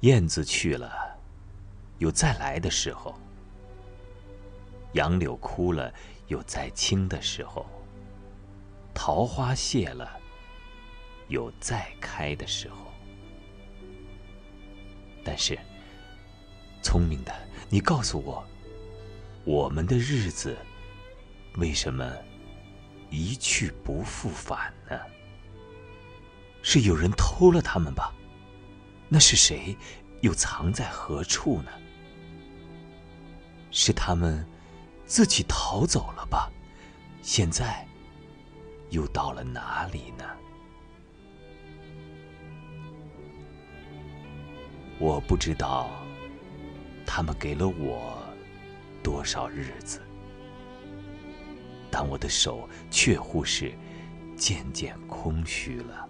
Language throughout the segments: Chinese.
燕子去了，有再来的时候；杨柳枯了，有再青的时候；桃花谢了，有再开的时候。但是，聪明的你告诉我，我们的日子为什么一去不复返呢？是有人偷了他们吧？那是谁？又藏在何处呢？是他们自己逃走了吧？现在又到了哪里呢？我不知道，他们给了我多少日子，但我的手确乎是渐渐空虚了。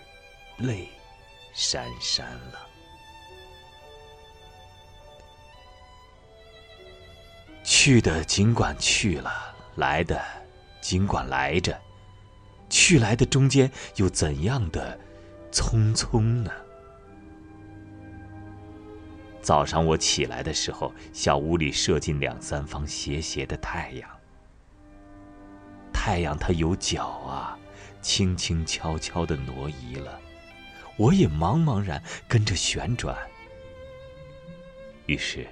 泪潸潸了。去的尽管去了，来的尽管来着，去来的中间又怎样的匆匆呢？早上我起来的时候，小屋里射进两三方斜斜的太阳。太阳它有脚啊，轻轻悄悄的挪移了。我也茫茫然跟着旋转。于是，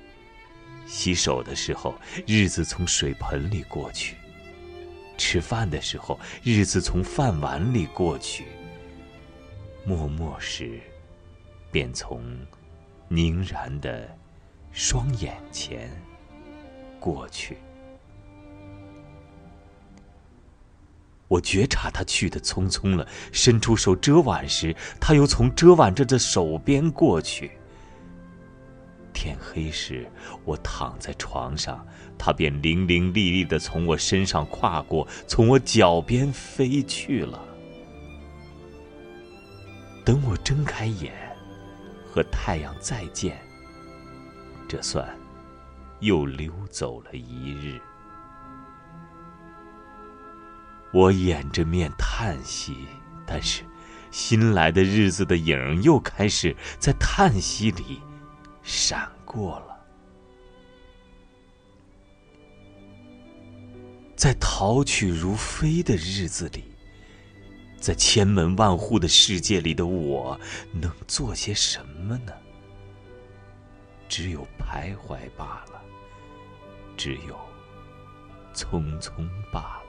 洗手的时候，日子从水盆里过去；吃饭的时候，日子从饭碗里过去；默默时，便从凝然的双眼前过去。我觉察他去的匆匆了，伸出手遮挽时，他又从遮挽着的手边过去。天黑时，我躺在床上，他便伶伶俐俐的从我身上跨过，从我脚边飞去了。等我睁开眼，和太阳再见，这算又溜走了一日。我掩着面叹息，但是新来的日子的影又开始在叹息里闪过了。在逃去如飞的日子里，在千门万户的世界里的我，能做些什么呢？只有徘徊罢了，只有匆匆罢了。